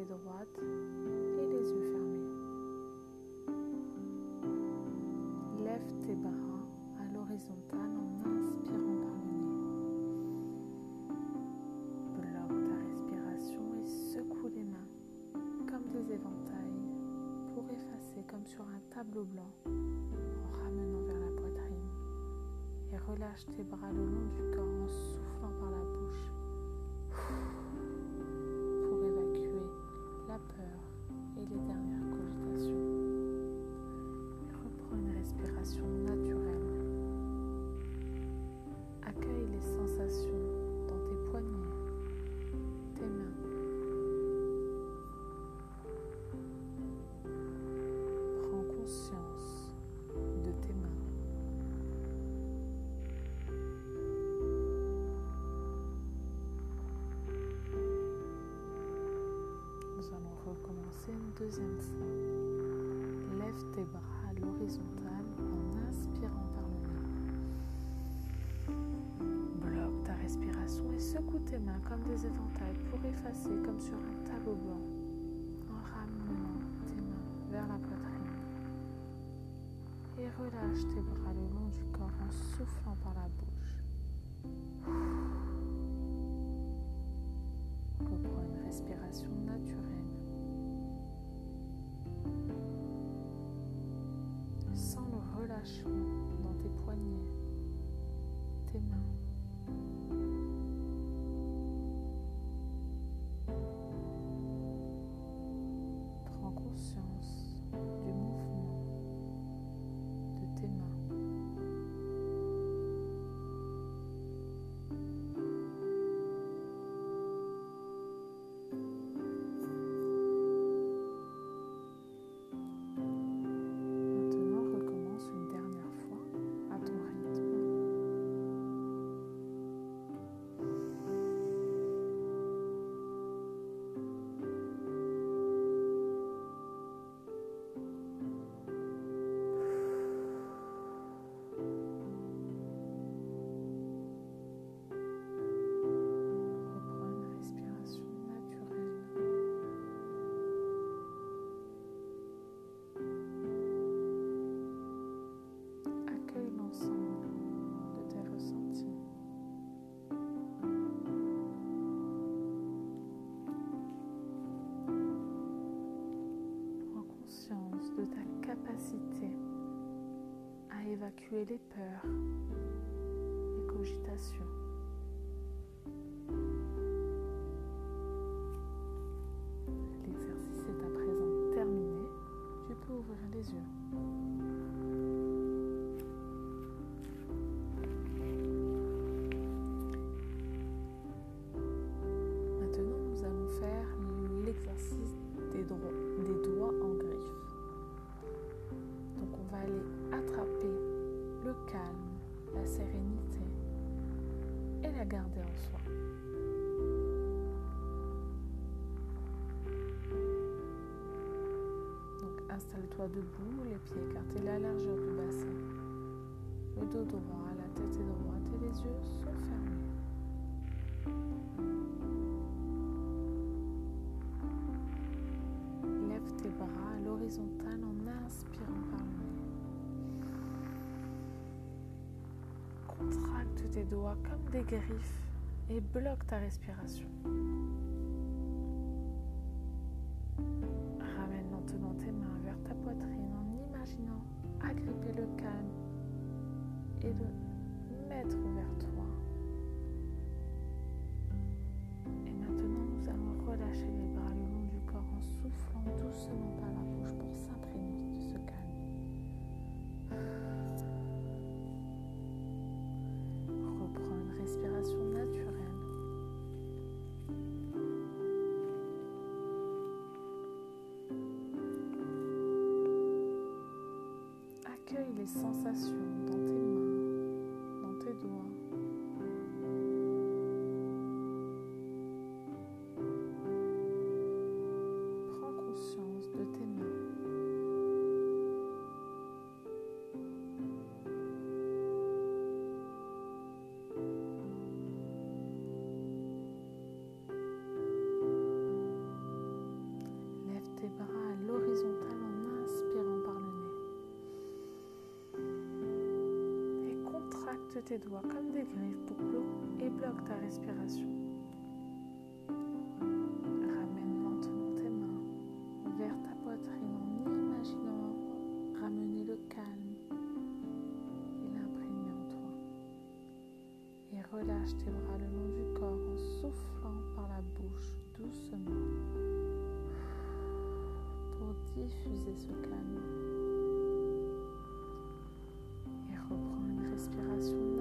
droite et les yeux fermés. Lève tes bras à l'horizontale en inspirant par le nez. Bloque ta respiration et secoue les mains comme des éventails pour effacer comme sur un tableau blanc en ramenant vers la poitrine. Et relâche tes bras le long du corps en soufflant par la bouche deuxième fois. Lève tes bras à l'horizontale en inspirant par le nez. Bloque ta respiration et secoue tes mains comme des éventails pour effacer comme sur un tableau blanc en ramenant tes mains vers la poitrine. Et relâche tes bras le long du corps en soufflant par la bouche. Reprends une respiration naturelle. Dans tes poignets, tes mains. Évacuer les peurs, les cogitations. La sérénité et la garder en soi. Donc, installe-toi debout, les pieds écartés, la largeur du bassin, le dos droit, la tête est droite et les yeux sont fermés. Lève tes bras à l'horizontale en inspirant Contracte tes doigts comme des griffes et bloque ta respiration. Accueille les sensations tes doigts comme des griffes pour bloquer et bloque ta respiration. Ramène lentement tes mains vers ta poitrine en imaginant ramener le calme et l'imprégner en toi. Et relâche tes bras le long du corps en soufflant par la bouche doucement pour diffuser ce calme. respiration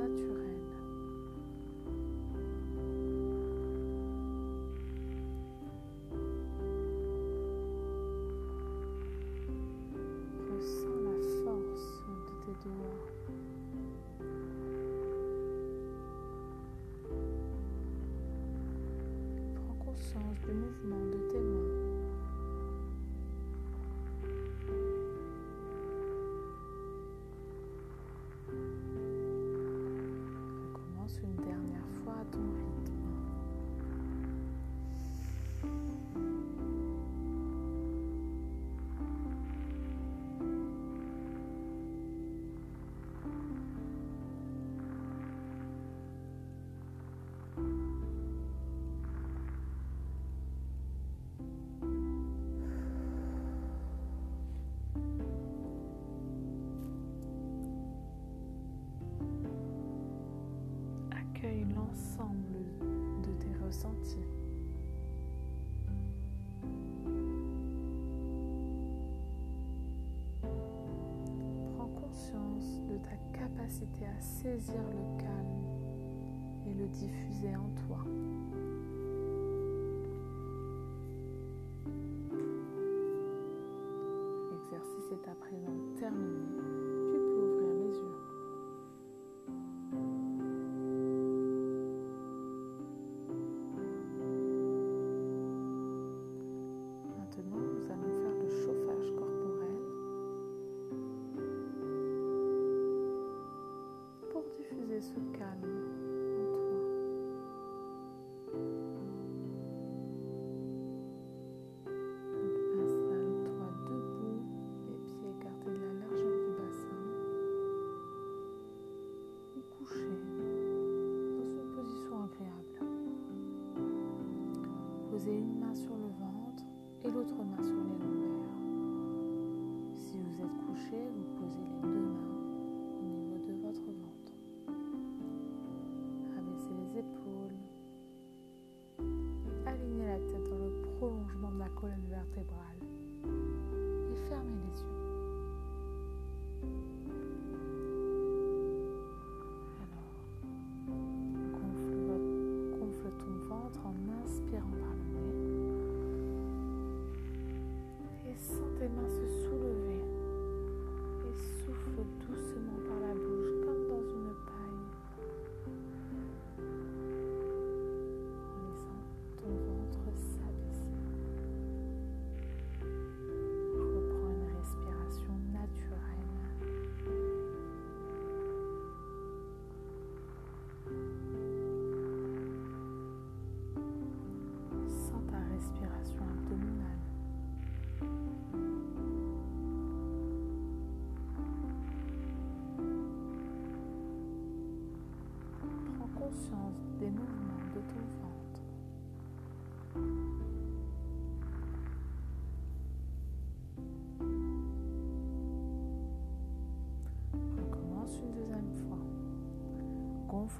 accueille l'ensemble de tes ressentis. Prends conscience de ta capacité à saisir le calme et le diffuser en toi. L'exercice est à présent terminé.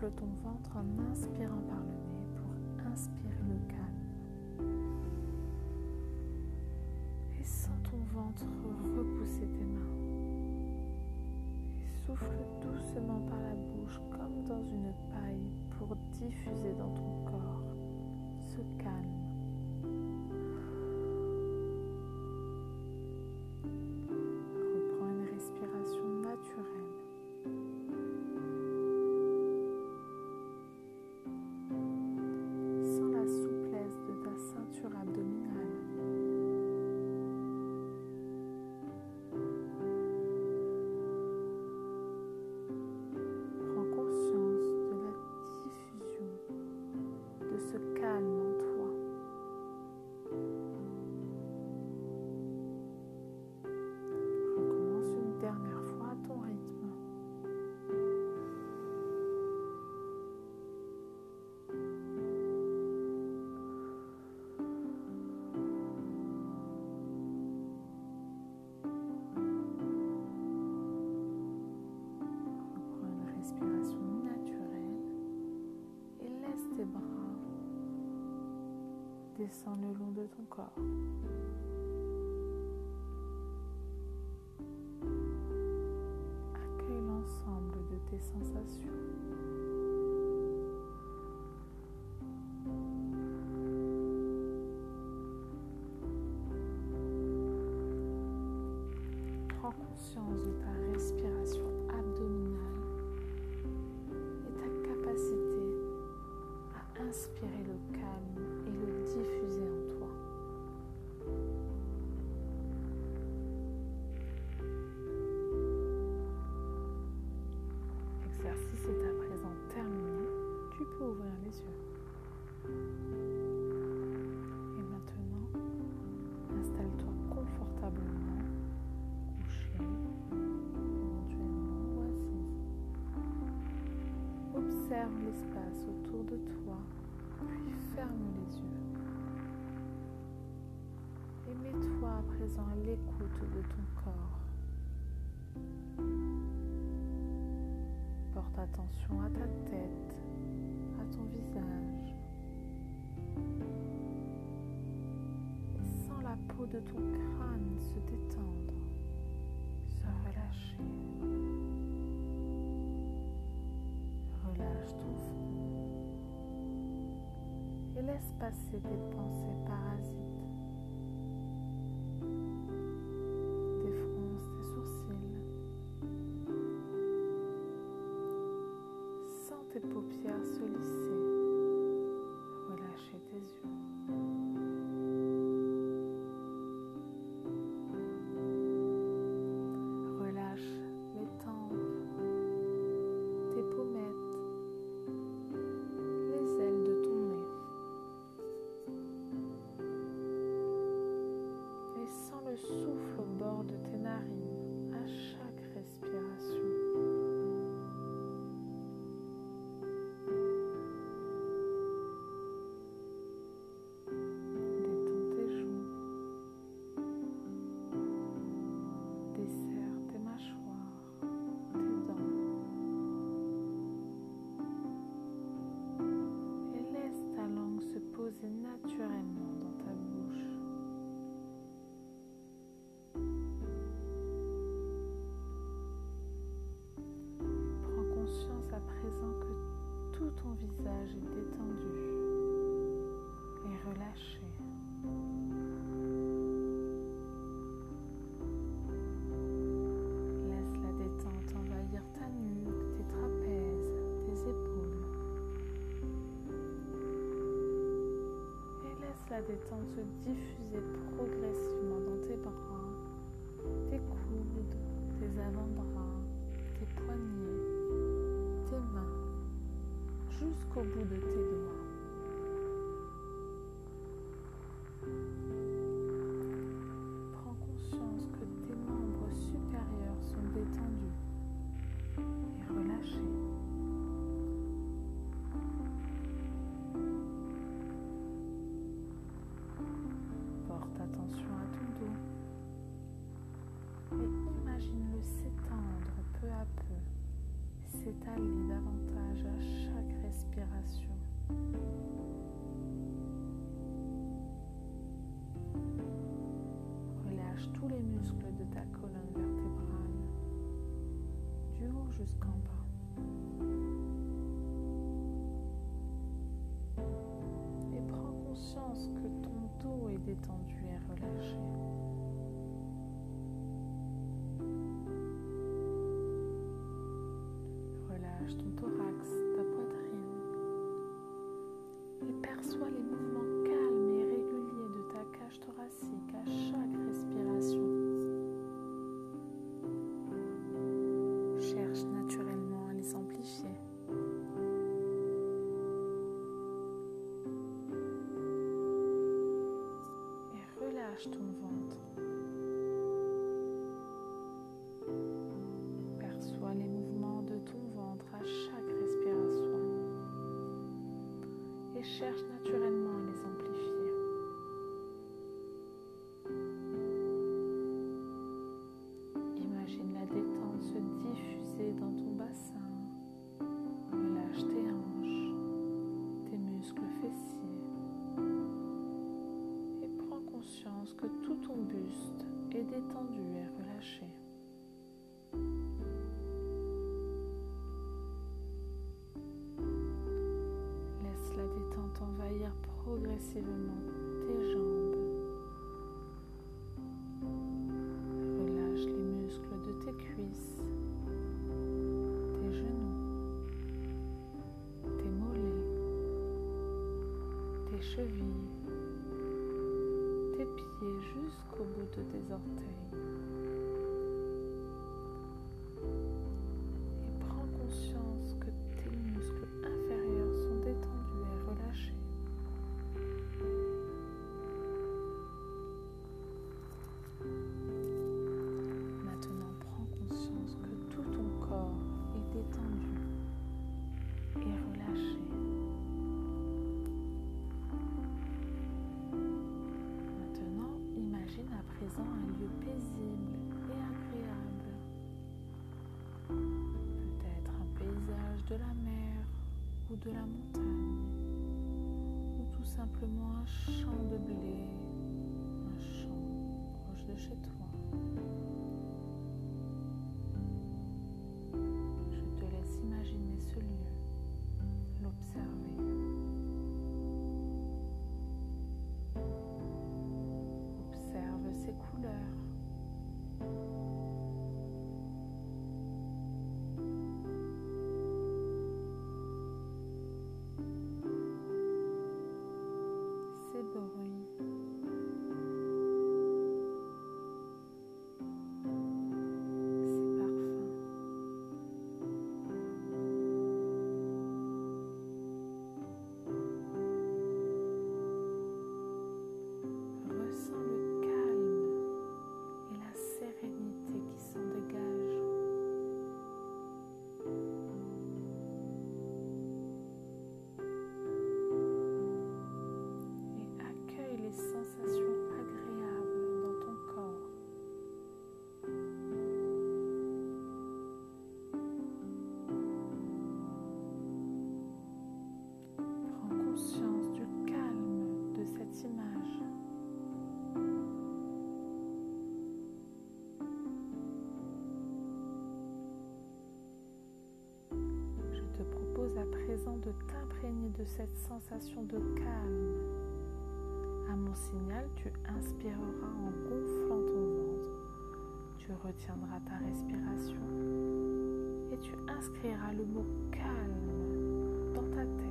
ton ventre en inspirant par le descend le long de ton corps. Accueille l'ensemble de tes sensations. Prends conscience de ta Observe l'espace autour de toi, puis ferme les yeux. Et mets-toi à présent à l'écoute de ton corps. Porte attention à ta tête, à ton visage. Et sens la peau de ton crâne se détendre, se relâcher. Laisse passer tes pensées parasites. Défronce tes sourcils. Sens tes paupières se lisser. Détente se diffuser progressivement dans tes bras, tes coudes, tes avant-bras, tes poignets, tes mains, jusqu'au bout de tes doigts. Porte attention à ton dos et imagine-le s'étendre peu à peu, s'étaler davantage à chaque respiration. Relâche tous les muscles de ta colonne vertébrale, du haut jusqu'en bas. Et prends conscience que détendu et relâché. Relâche ton thorax, tes pieds jusqu'au bout de tes orteils. Ou de la montagne, ou tout simplement un champ de blé, un champ proche de chez toi. Cette sensation de calme. À mon signal, tu inspireras en gonflant ton ventre. Tu retiendras ta respiration et tu inscriras le mot calme dans ta tête.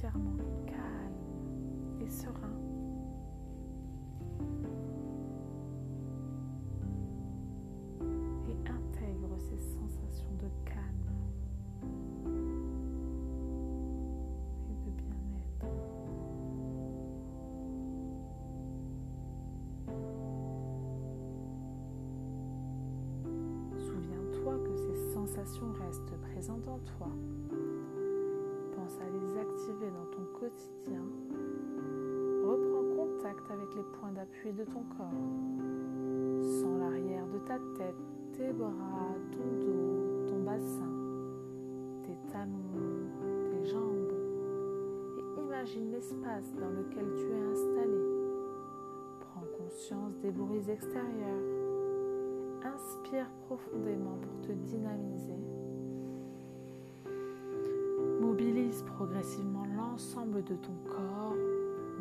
Calme et serein. Et intègre ces sensations de calme et de bien-être. Souviens-toi que ces sensations restent présentes en toi dans ton quotidien, reprends contact avec les points d'appui de ton corps. Sens l'arrière de ta tête, tes bras, ton dos, ton bassin, tes talons, tes jambes. Et imagine l'espace dans lequel tu es installé. Prends conscience des bruits extérieurs. Inspire profondément pour te dynamiser progressivement l'ensemble de ton corps.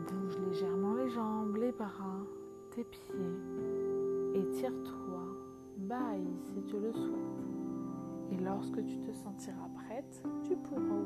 Bouge légèrement les jambes, les bras, tes pieds. Étire-toi, baille si tu le souhaites. Et lorsque tu te sentiras prête, tu pourras